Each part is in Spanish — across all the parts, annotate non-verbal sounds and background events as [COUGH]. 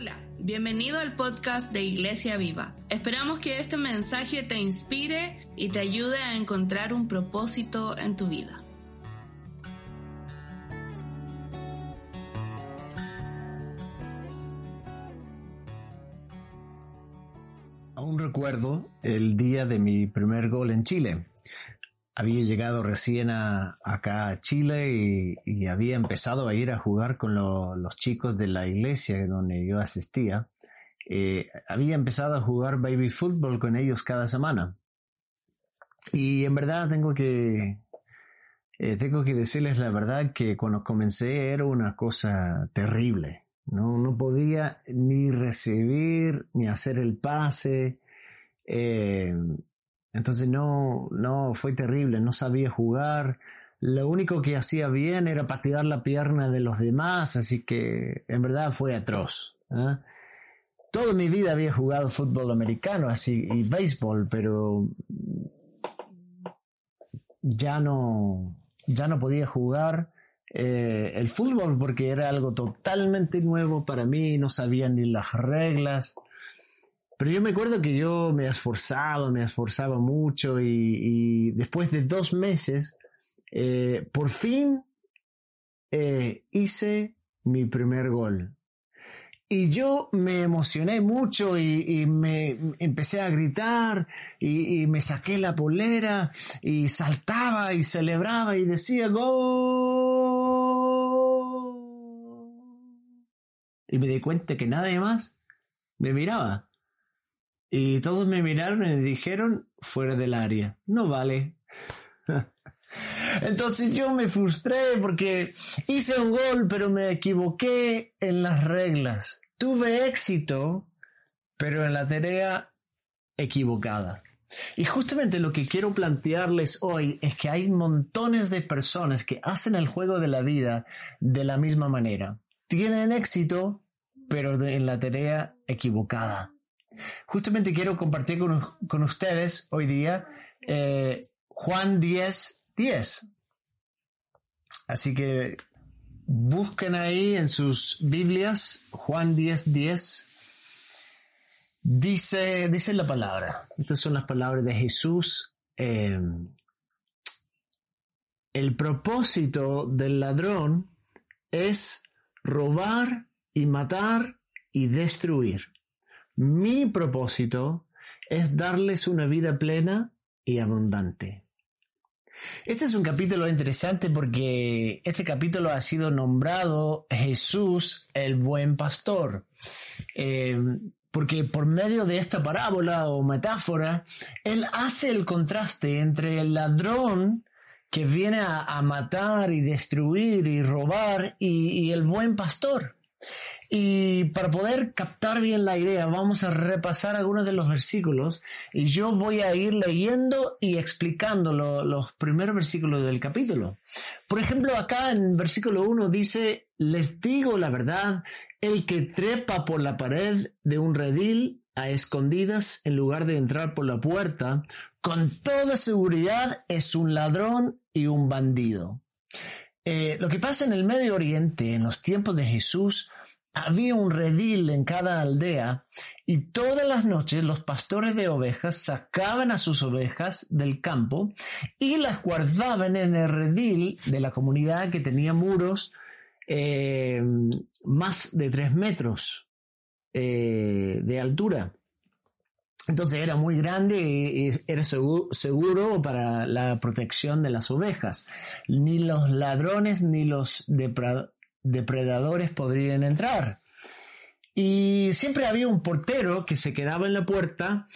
Hola, bienvenido al podcast de Iglesia Viva. Esperamos que este mensaje te inspire y te ayude a encontrar un propósito en tu vida. Aún recuerdo el día de mi primer gol en Chile había llegado recién acá a Chile y, había empezado a ir a jugar con los chicos de la iglesia donde yo asistía. Eh, había empezado a jugar baby fútbol con ellos cada semana. Y en verdad tengo que, eh, tengo que decirles la verdad que cuando comencé era una cosa terrible. No, no podía ni recibir ni hacer el pase. Eh, entonces no, no, fue terrible, no sabía jugar. Lo único que hacía bien era patear la pierna de los demás, así que en verdad fue atroz. ¿eh? Toda mi vida había jugado fútbol americano así, y béisbol, pero ya no, ya no podía jugar eh, el fútbol porque era algo totalmente nuevo para mí, no sabía ni las reglas. Pero yo me acuerdo que yo me esforzaba, me esforzaba mucho y, después de dos meses, eh, por fin eh, hice mi primer gol. Y yo me emocioné mucho y, me empecé a gritar y, y, me saqué la polera y saltaba y celebraba y decía gol. Y me di cuenta que nadie más me miraba. Y todos me miraron y me dijeron, fuera del área, no vale. [LAUGHS] Entonces yo me frustré porque hice un gol, pero me equivoqué en las reglas. Tuve éxito, pero en la tarea equivocada. Y justamente lo que quiero plantearles hoy es que hay montones de personas que hacen el juego de la vida de la misma manera. Tienen éxito, pero en la tarea equivocada. Justamente quiero compartir con, ustedes hoy día eh, Juan 10, 10. Así que busquen ahí en sus Biblias Juan 10, 10. Dice, dice la palabra. Estas son las palabras de Jesús. Eh, el propósito del ladrón es robar y matar y destruir. Mi propósito es darles una vida plena y abundante. Este es un capítulo interesante porque este capítulo ha sido nombrado Jesús el buen pastor. Eh, porque por medio de esta parábola o metáfora, él hace el contraste entre el ladrón que viene a, matar y destruir y robar y el buen pastor. Y para poder captar bien la idea, vamos a repasar algunos de los versículos y yo voy a ir leyendo y explicando los primeros versículos del capítulo. Por ejemplo, acá en versículo 1 dice, les digo la verdad, el que trepa por la pared de un redil a escondidas en lugar de entrar por la puerta, con toda seguridad es un ladrón y un bandido. Eh, lo que pasa en el Medio Oriente en los tiempos de Jesús había un redil en cada aldea y todas las noches los pastores de ovejas sacaban a sus ovejas del campo y las guardaban en el redil de la comunidad que tenía muros eh, más de tres metros eh, de altura. Entonces era muy grande y era seguro, para la protección de las ovejas. Ni los ladrones ni los depredadores podrían entrar. Y siempre había un portero que se quedaba en la puerta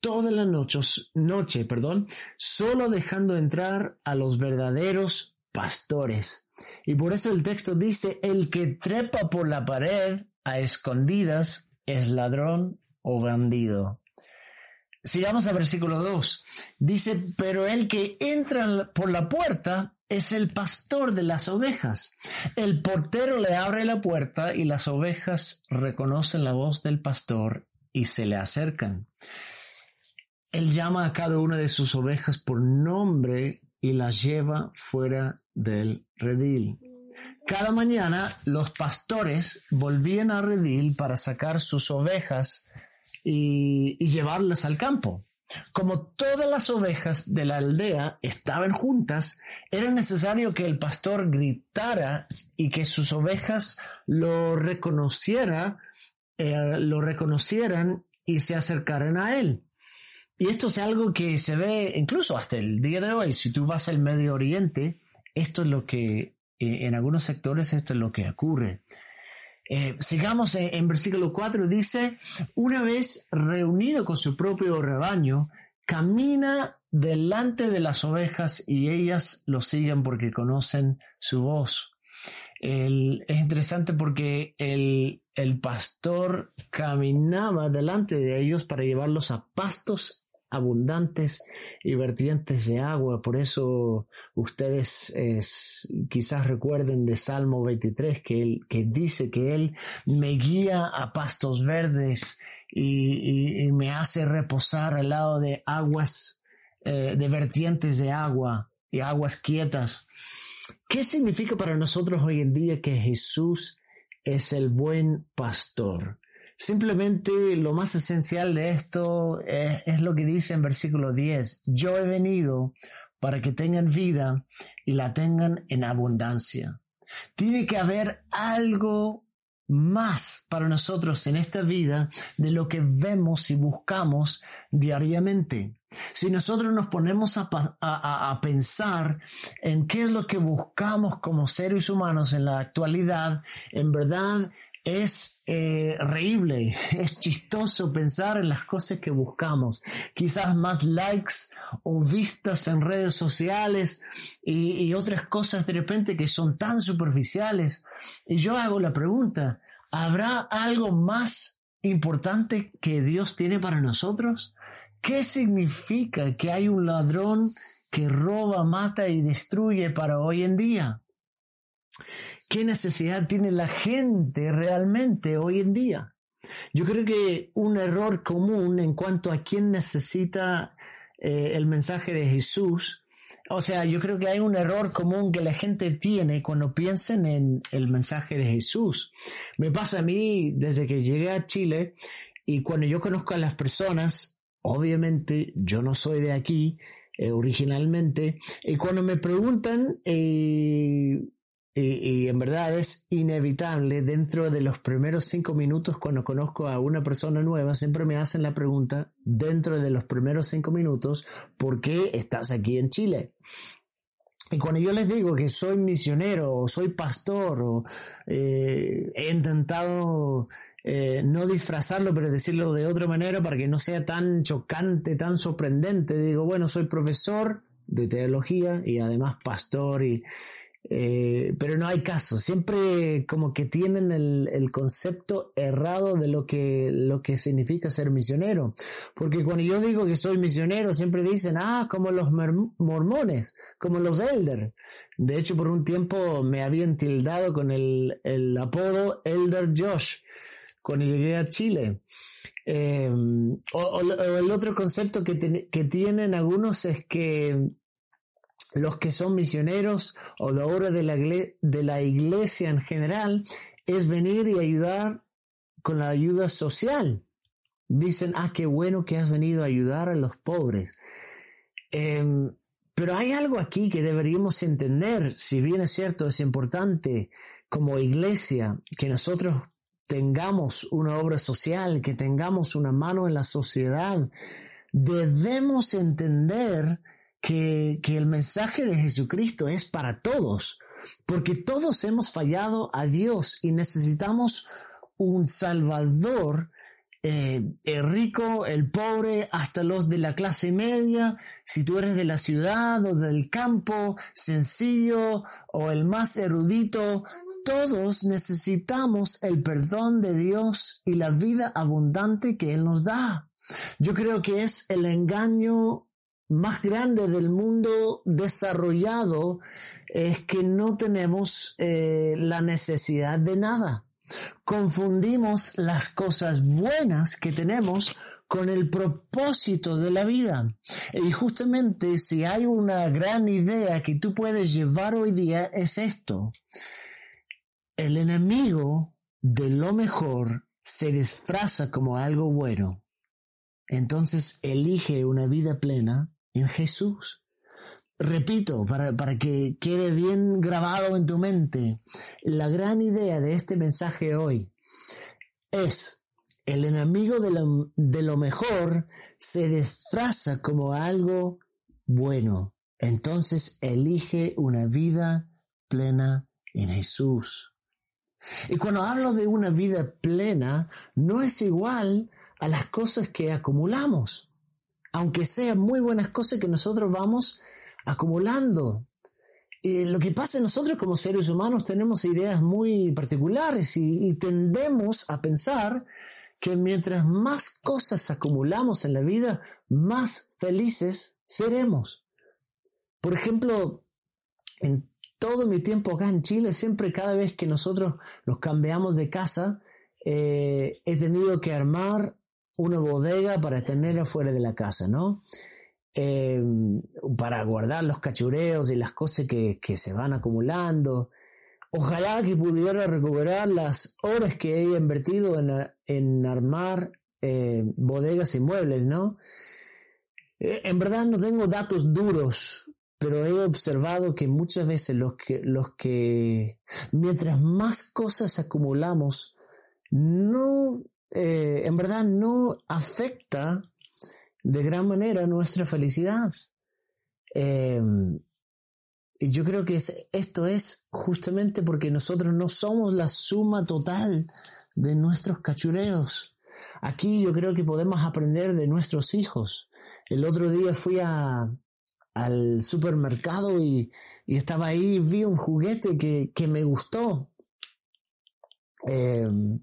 toda la noche, noche perdón, solo dejando entrar a los verdaderos pastores. Y por eso el texto dice, el que trepa por la pared a escondidas es ladrón o bandido. Sigamos al versículo 2. Dice, pero el que entra por la puerta es el pastor de las ovejas. El portero le abre la puerta y las ovejas reconocen la voz del pastor y se le acercan. Él llama a cada una de sus ovejas por nombre y las lleva fuera del redil. Cada mañana los pastores volvían a redil para sacar sus ovejas y, y llevarlas al campo. Como todas las ovejas de la aldea estaban juntas, era necesario que el pastor gritara y que sus ovejas lo reconociera, eh, lo reconocieran y se acercaran a él. Y esto es algo que se ve incluso hasta el día de hoy. Si tú vas al Medio Oriente, esto es lo que, eh, en algunos sectores, esto es lo que ocurre. Eh, sigamos en, versículo 4, dice, una vez reunido con su propio rebaño, camina delante de las ovejas y ellas lo siguen porque conocen su voz. es interesante porque el, el pastor caminaba delante de ellos para llevarlos a pastos abundantes y vertientes de agua. Por eso ustedes quizás recuerden de Salmo 23 que, él, que dice que Él me guía a pastos verdes y, me hace reposar al lado de aguas, eh, de vertientes de agua y aguas quietas. ¿Qué significa para nosotros hoy en día que Jesús es el buen pastor? Simplemente lo más esencial de esto es, lo que dice en versículo 10. Yo he venido para que tengan vida y la tengan en abundancia. Tiene que haber algo más para nosotros en esta vida de lo que vemos y buscamos diariamente. Si nosotros nos ponemos a, a, pensar en qué es lo que buscamos como seres humanos en la actualidad, en verdad es eh, reíble, [LAUGHS] es chistoso pensar en las cosas que buscamos. Quizás más likes o vistas en redes sociales y, y otras cosas de repente que son tan superficiales. Y yo hago la pregunta, ¿habrá algo más importante que Dios tiene para nosotros? ¿Qué significa que hay un ladrón que roba, mata y destruye para hoy en día? ¿Qué necesidad tiene la gente realmente hoy en día? Yo creo que un error común en cuanto a quién necesita eh, el mensaje de Jesús, o sea, yo creo que hay un error común que la gente tiene cuando piensan en el mensaje de Jesús. Me pasa a mí desde que llegué a Chile y cuando yo conozco a las personas, obviamente yo no soy de aquí eh, originalmente, y cuando me preguntan eh, y, en verdad es inevitable dentro de los primeros cinco minutos cuando conozco a una persona nueva, siempre me hacen la pregunta dentro de los primeros cinco minutos, ¿por qué estás aquí en Chile? Y cuando yo les digo que soy misionero o soy pastor o eh, he intentado eh, no disfrazarlo, pero decirlo de otra manera para que no sea tan chocante, tan sorprendente, digo, bueno, soy profesor de teología y además pastor y, eh, pero no hay caso, siempre como que tienen el, concepto errado de lo que, lo que significa ser misionero. Porque cuando yo digo que soy misionero, siempre dicen, ah, como los mormones, como los elder. De hecho, por un tiempo me habían tildado con el, apodo Elder Josh cuando llegué a Chile. Eh, o, el otro concepto que, que tienen algunos es que los que son misioneros o la obra de la, iglesia en general es venir y ayudar con la ayuda social. Dicen, ah, qué bueno que has venido a ayudar a los pobres. Em, pero hay algo aquí que deberíamos entender, si bien es cierto, es importante como iglesia que nosotros tengamos una obra social, que tengamos una mano en la sociedad. Debemos entender que, el mensaje de Jesucristo es para todos, porque todos hemos fallado a Dios y necesitamos un Salvador eh, el rico, el pobre, hasta los de la clase media, si tú eres de la ciudad o del campo, sencillo o el más erudito, todos necesitamos el perdón de Dios y la vida abundante que Él nos da. Yo creo que es el engaño más grande del mundo desarrollado es que no tenemos eh, la necesidad de nada. Confundimos las cosas buenas que tenemos con el propósito de la vida. Y justamente si hay una gran idea que tú puedes llevar hoy día es esto. el enemigo de lo mejor se disfraza como algo bueno. Entonces elige una vida plena en Jesús. Repito, para, para, que quede bien grabado en tu mente, la gran idea de este mensaje hoy es el enemigo de lo, de lo mejor se disfraza como algo bueno. Entonces elige una vida plena en Jesús. Y cuando hablo de una vida plena, no es igual a las cosas que acumulamos, aunque sean muy buenas cosas que nosotros vamos acumulando. Y lo que pasa es nosotros como seres humanos tenemos ideas muy particulares y, y tendemos a pensar que mientras más cosas acumulamos en la vida, más felices seremos. Por ejemplo, en todo mi tiempo acá en Chile, siempre cada vez que nosotros nos cambiamos de casa, eh, he tenido que armar una bodega para tener afuera de la casa, ¿no? Eh, para guardar los cachureos y las cosas que, se van acumulando. Ojalá que pudiera recuperar las horas que he invertido en, en armar eh, bodegas y muebles, ¿no? En verdad no tengo datos duros pero he observado que muchas veces los que, los que mientras más cosas acumulamos, no, eh, en verdad no afecta de gran manera nuestra felicidad. Em, y yo creo que esto es justamente porque nosotros no somos la suma total de nuestros cachureos. Aquí yo creo que podemos aprender de nuestros hijos. El otro día fui a, al supermercado y, estaba ahí, vi un juguete que, me gustó. Em,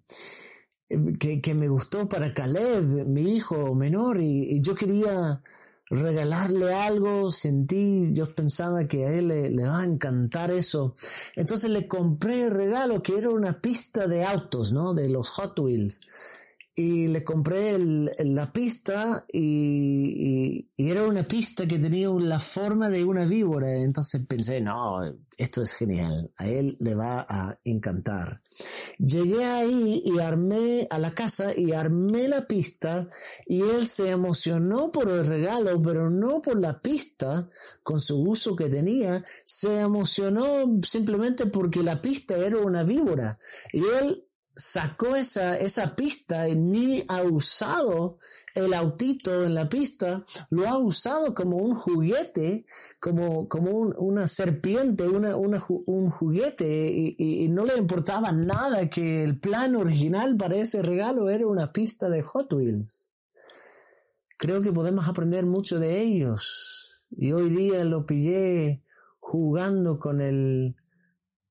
que, me gustó para Caleb, mi hijo menor, y, yo quería regalarle algo, sentí, yo pensaba que a él le, le, va a encantar eso. Entonces le compré el regalo que era una pista de autos, ¿no? De los Hot Wheels y le compré la pista y, era una pista que tenía la forma de una víbora. Entonces pensé, no, esto es genial, a él le va a encantar. Llegué ahí y armé a la casa y armé la pista y él se emocionó por el regalo, pero no por la pista con su uso que tenía, se emocionó simplemente porque la pista era una víbora. Y él sacó esa, esa pista y ni ha usado el autito en la pista, lo ha usado como un juguete, como, como una serpiente, una, un juguete, y, y, no le importaba nada que el plan original para ese regalo era una pista de Hot Wheels. Creo que podemos aprender mucho de ellos. Y hoy día lo pillé jugando con el,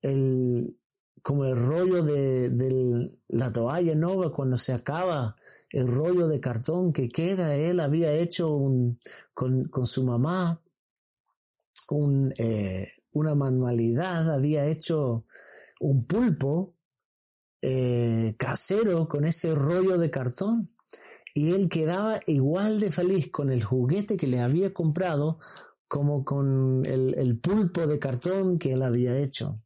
el, como el rollo de, la toalla nova cuando se acaba el rollo de cartón que queda, él había hecho un, con, su mamá un, eh, una manualidad, había hecho un pulpo eh, casero con ese rollo de cartón y él quedaba igual de feliz con el juguete que le había comprado como con el pulpo de cartón que él había hecho.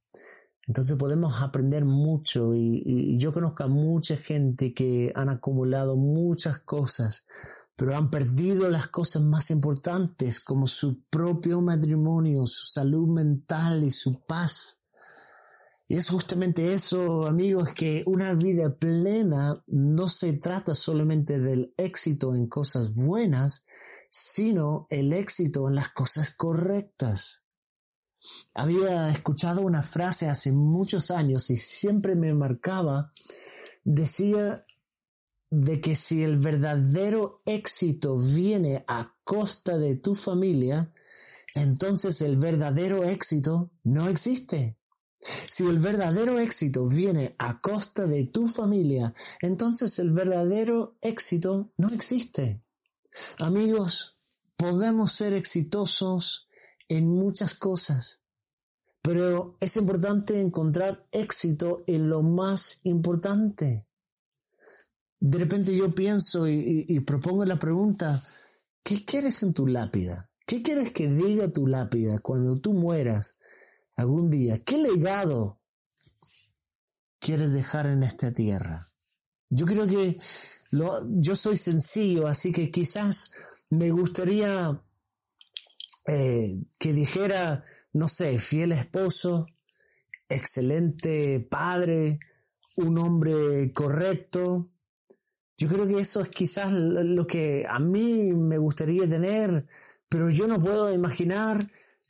Entonces podemos aprender mucho y, yo conozco a mucha gente que han acumulado muchas cosas, pero han perdido las cosas más importantes como su propio matrimonio, su salud mental y su paz. Y es justamente eso, amigos, que una vida plena no se trata solamente del éxito en cosas buenas, sino el éxito en las cosas correctas. Había escuchado una frase hace muchos años y siempre me marcaba. Decía de que si el verdadero éxito viene a costa de tu familia, entonces el verdadero éxito no existe. Si el verdadero éxito viene a costa de tu familia, entonces el verdadero éxito no existe. Amigos, podemos ser exitosos en muchas cosas, pero es importante encontrar éxito en lo más importante. De repente yo pienso y, propongo la pregunta, ¿qué quieres en tu lápida? ¿Qué quieres que diga tu lápida cuando tú mueras algún día? ¿Qué legado quieres dejar en esta tierra? Yo creo que yo soy sencillo, así que quizás me gustaría eh, que dijera, no sé, fiel esposo, excelente padre, un hombre correcto. Yo creo que eso es quizás lo que a mí me gustaría tener, pero yo no puedo imaginar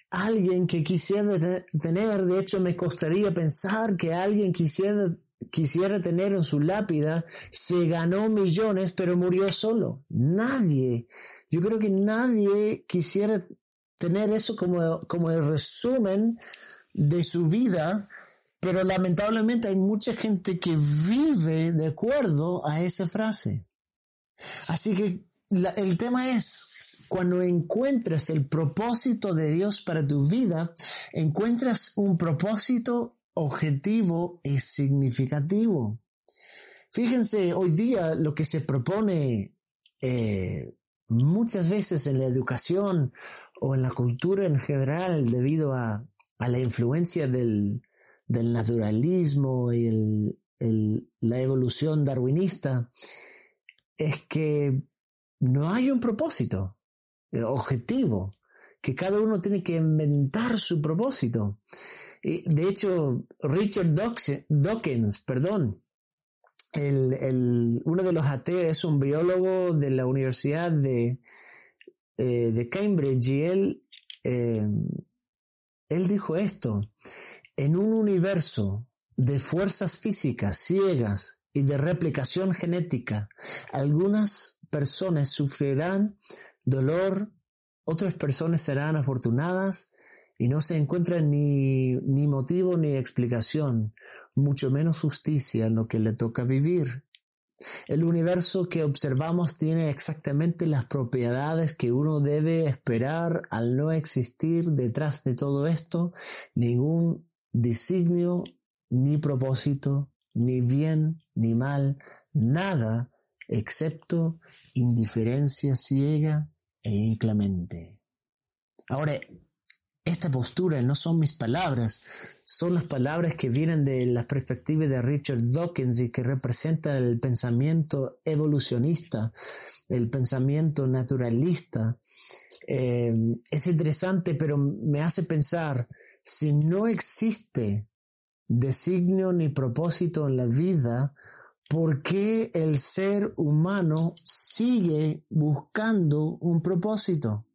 alguien que quisiera tener, de hecho me costaría pensar que alguien quisiera, quisiera tener en su lápida, se ganó millones pero murió solo. Nadie. Yo creo que nadie quisiera tener eso como, como el resumen de su vida, pero lamentablemente hay mucha gente que vive de acuerdo a esa frase. Así que el tema es, cuando encuentras el propósito de Dios para tu vida, encuentras un propósito objetivo y significativo. Fíjense, hoy día lo que se propone eh, muchas veces en la educación o en la cultura en general debido a, la influencia del, naturalismo y la evolución darwinista, es que no hay un propósito eh, objetivo, que cada uno tiene que inventar su propósito. De hecho, Richard Dawkins, perdón, el, uno de los ateos es un biólogo de la Universidad de, eh, de Cambridge y él, eh, él dijo esto, en un universo de fuerzas físicas ciegas y de replicación genética, algunas personas sufrirán dolor, otras personas serán afortunadas y no se encuentra ni, ni motivo ni explicación, mucho menos justicia en lo que le toca vivir. El universo que observamos tiene exactamente las propiedades que uno debe esperar al no existir detrás de todo esto ningún designio, ni propósito, ni bien, ni mal, nada excepto indiferencia ciega e inclemente. Ahora, esta postura no son mis palabras, son las palabras que vienen de la perspectiva de Richard Dawkins y que representan el pensamiento evolucionista, el pensamiento naturalista. Eh, es interesante, pero me hace pensar, si no existe designio ni propósito en la vida, ¿Por qué el ser humano sigue buscando un propósito?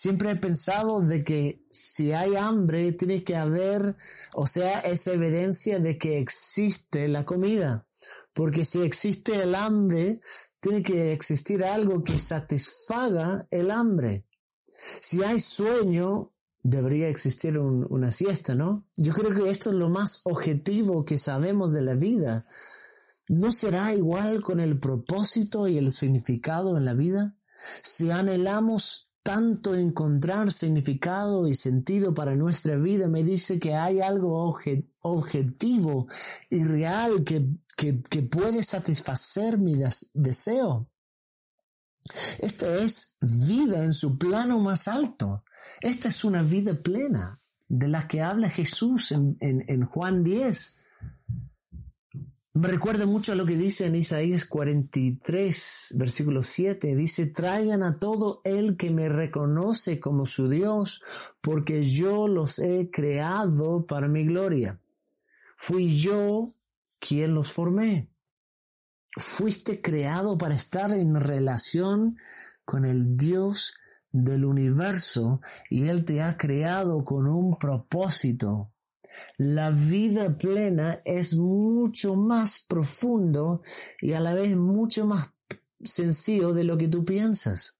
Siempre he pensado de que si hay hambre tiene que haber, o sea, esa evidencia de que existe la comida. Porque si existe el hambre, tiene que existir algo que satisfaga el hambre. Si hay sueño, debería existir una siesta, ¿no? Yo creo que esto es lo más objetivo que sabemos de la vida. ¿No será igual con el propósito y el significado en la vida? Si anhelamos tanto encontrar significado y sentido para nuestra vida, me dice que hay algo objetivo y real que, que puede satisfacer mi deseo. Esta es vida en su plano más alto. Esta es una vida plena de la que habla Jesús en, en, en Juan 10. Me recuerda mucho a lo que dice en Isaías 43, versículo 7. Dice, traigan a todo el que me reconoce como su Dios, porque yo los he creado para mi gloria. Fui yo quien los formé. Fuiste creado para estar en relación con el Dios del universo y Él te ha creado con un propósito. La vida plena es mucho más profundo y a la vez mucho más sencillo de lo que tú piensas.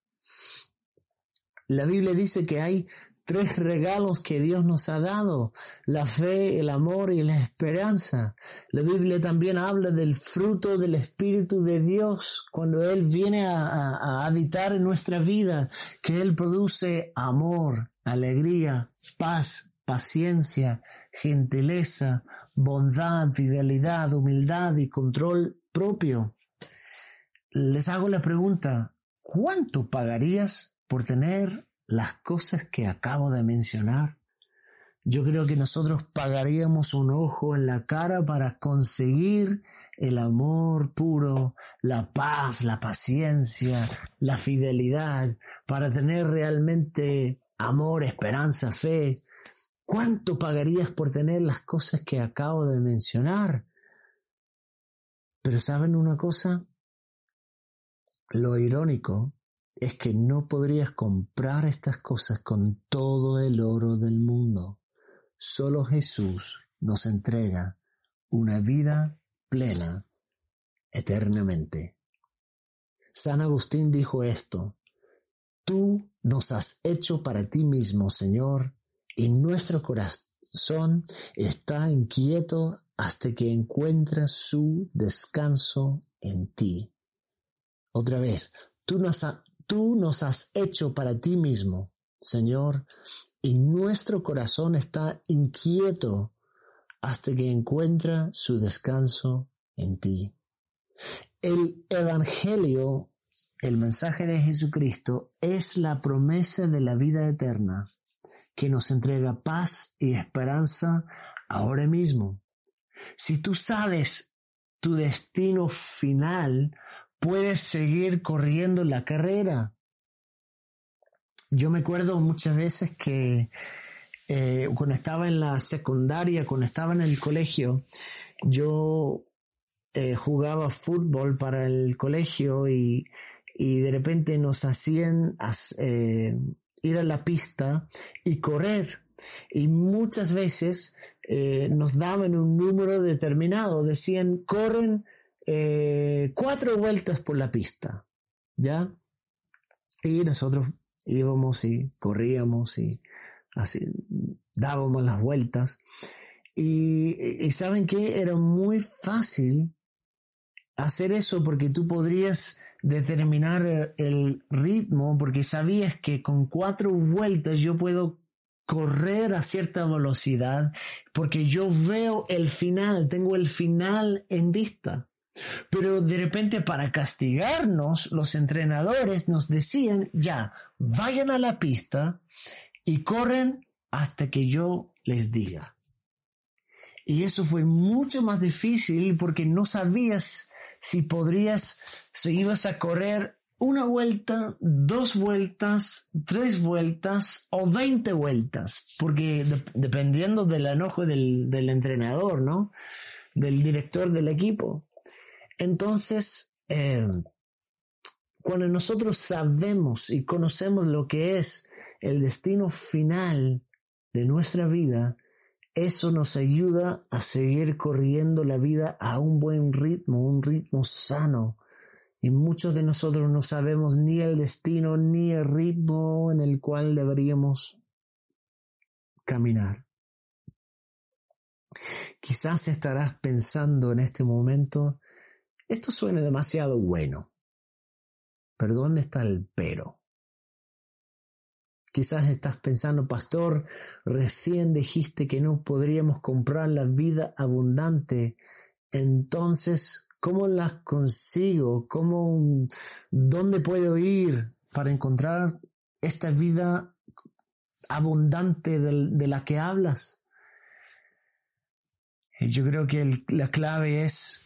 La Biblia dice que hay tres regalos que Dios nos ha dado, la fe, el amor y la esperanza. La Biblia también habla del fruto del Espíritu de Dios cuando Él viene a, habitar en nuestra vida, que Él produce amor, alegría, paz, paciencia, gentileza, bondad, fidelidad, humildad y control propio. Les hago la pregunta, ¿cuánto pagarías por tener las cosas que acabo de mencionar? yo creo que nosotros pagaríamos un ojo en la cara para conseguir el amor puro, la paz, la paciencia, la fidelidad, para tener realmente amor, esperanza, fe. ¿Cuánto pagarías por tener las cosas que acabo de mencionar? Pero ¿saben una cosa? Lo irónico es que no podrías comprar estas cosas con todo el oro del mundo. Solo Jesús nos entrega una vida plena eternamente. San Agustín dijo esto, Tú nos has hecho para ti mismo, Señor, y nuestro corazón está inquieto hasta que encuentres su descanso en ti. Otra vez, tú nos, tú nos has hecho para ti mismo, Señor, y nuestro corazón está inquieto hasta que encuentra su descanso en ti. El Evangelio, el mensaje de Jesucristo, es la promesa de la vida eterna que nos entrega paz y esperanza ahora mismo. Si tú sabes tu destino final, puedes seguir corriendo la carrera yo me acuerdo muchas veces que eh, cuando estaba en la secundaria, cuando estaba en el colegio, yo eh, jugaba fútbol para el colegio y, de repente nos hacían eh, ir a la pista y correr. Y muchas veces nos daban un número determinado, decían, corren cuatro vueltas por la pista, ¿ya? Y nosotros íbamos y corríamos y así dábamos las vueltas. Y, saben que era muy fácil hacer eso porque tú podrías determinar el ritmo porque sabías que con cuatro vueltas yo puedo correr a cierta velocidad porque yo veo el final, tengo el final en vista. Pero de repente para castigarnos, los entrenadores nos decían, ya, vayan a la pista y corren hasta que yo les diga. Y eso fue mucho más difícil porque no sabías si podrías, si ibas a correr una vuelta, dos vueltas, tres vueltas o veinte vueltas, porque dependiendo del enojo del, del entrenador, ¿no? Del director del equipo. Entonces, eh, cuando nosotros sabemos y conocemos lo que es el destino final de nuestra vida, eso nos ayuda a seguir corriendo la vida a un buen ritmo, un ritmo sano. Y muchos de nosotros no sabemos ni el destino ni el ritmo en el cual deberíamos caminar. Quizás estarás pensando en este momento, esto suena demasiado bueno. Pero ¿dónde está el pero? Quizás estás pensando, pastor, recién dijiste que no podríamos comprar la vida abundante. Entonces, ¿cómo la consigo? ¿Cómo, dónde puedo ir para encontrar esta vida abundante de, la que hablas? Yo creo que la clave es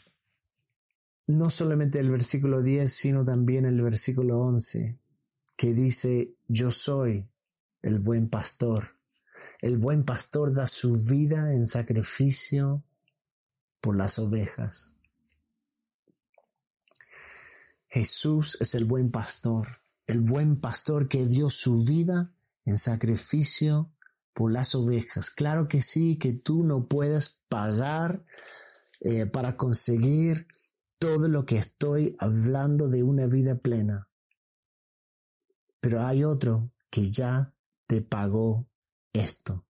no solamente el versículo 10, sino también el versículo 11, que dice, yo soy el buen pastor. El buen pastor da su vida en sacrificio por las ovejas. Jesús es el buen pastor, el buen pastor que dio su vida en sacrificio por las ovejas. Claro que sí, que tú no puedes pagar eh, para conseguir todo lo que estoy hablando de una vida plena. Pero hay otro que ya te pagó esto.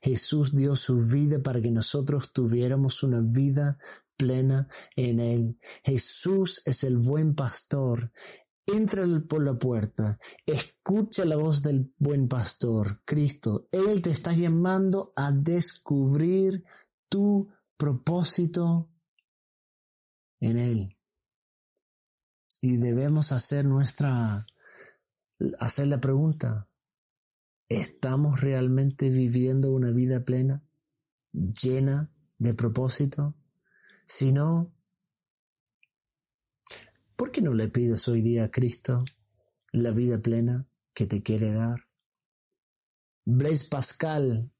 Jesús dio su vida para que nosotros tuviéramos una vida plena en Él. Jesús es el buen pastor. Entra por la puerta, escucha la voz del buen pastor, Cristo. Él te está llamando a descubrir tu propósito en Él. Y debemos hacer nuestra, hacer la pregunta, ¿Estamos realmente viviendo una vida plena, llena de propósito? Si no, ¿por qué no le pides hoy día a Cristo la vida plena que te quiere dar? Blaise Pascal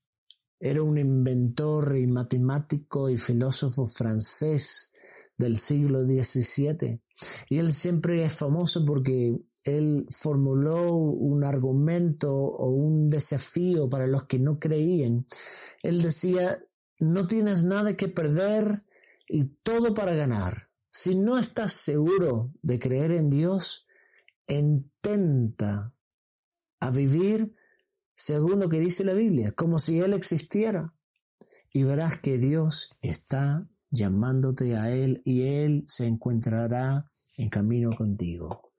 era un inventor y matemático y filósofo francés del siglo XVII. Y él siempre es famoso porque él formuló un argumento o un desafío para los que no creían. Él decía, no tienes nada que perder y todo para ganar. Si no estás seguro de creer en Dios, intenta a vivir según lo que dice la Biblia, como si Él existiera. Y verás que Dios está llamándote a Él y Él se encontrará en camino contigo.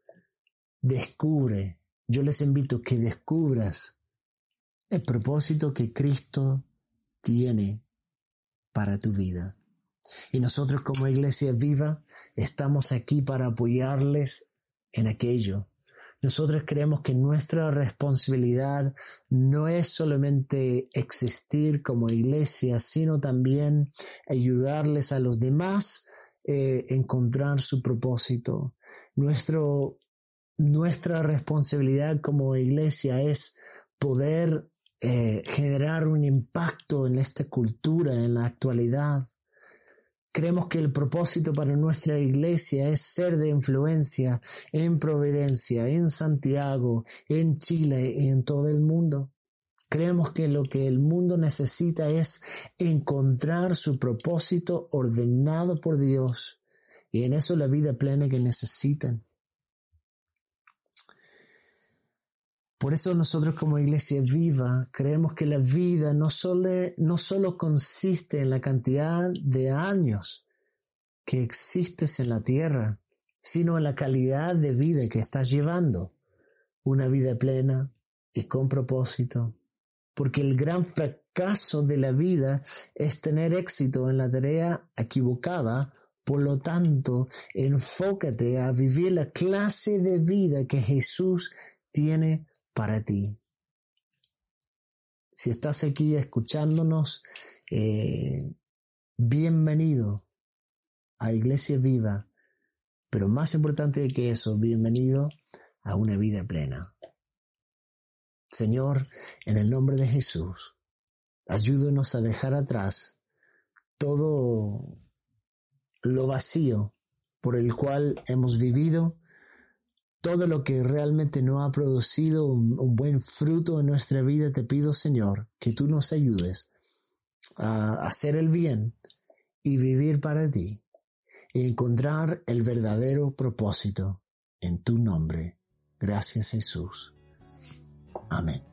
Descubre, yo les invito a que descubras el propósito que Cristo tiene para tu vida. Y nosotros como iglesia viva estamos aquí para apoyarles en aquello. Nosotros creemos que nuestra responsabilidad no es solamente existir como iglesia, sino también ayudarles a los demás a eh, encontrar su propósito. Nuestro, nuestra responsabilidad como iglesia es poder eh, generar un impacto en esta cultura, en la actualidad. Creemos que el propósito para nuestra iglesia es ser de influencia en Providencia, en Santiago, en Chile y en todo el mundo. Creemos que lo que el mundo necesita es encontrar su propósito ordenado por Dios y en eso la vida plena que necesitan. Por eso nosotros como iglesia viva creemos que la vida no solo, no solo consiste en la cantidad de años que existes en la tierra, sino en la calidad de vida que estás llevando. Una vida plena y con propósito. Porque el gran fracaso de la vida es tener éxito en la tarea equivocada por lo tanto, enfócate a vivir la clase de vida que Jesús tiene para ti. Si estás aquí escuchándonos, eh, bienvenido a Iglesia Viva, pero más importante que eso, bienvenido a una vida plena. Señor, en el nombre de Jesús, ayúdanos a dejar atrás todo lo vacío por el cual hemos vivido todo lo que realmente no ha producido un, buen fruto en nuestra vida, te pido, Señor, que tú nos ayudes a hacer el bien y vivir para ti y encontrar el verdadero propósito en tu nombre. Gracias Jesús. Amén.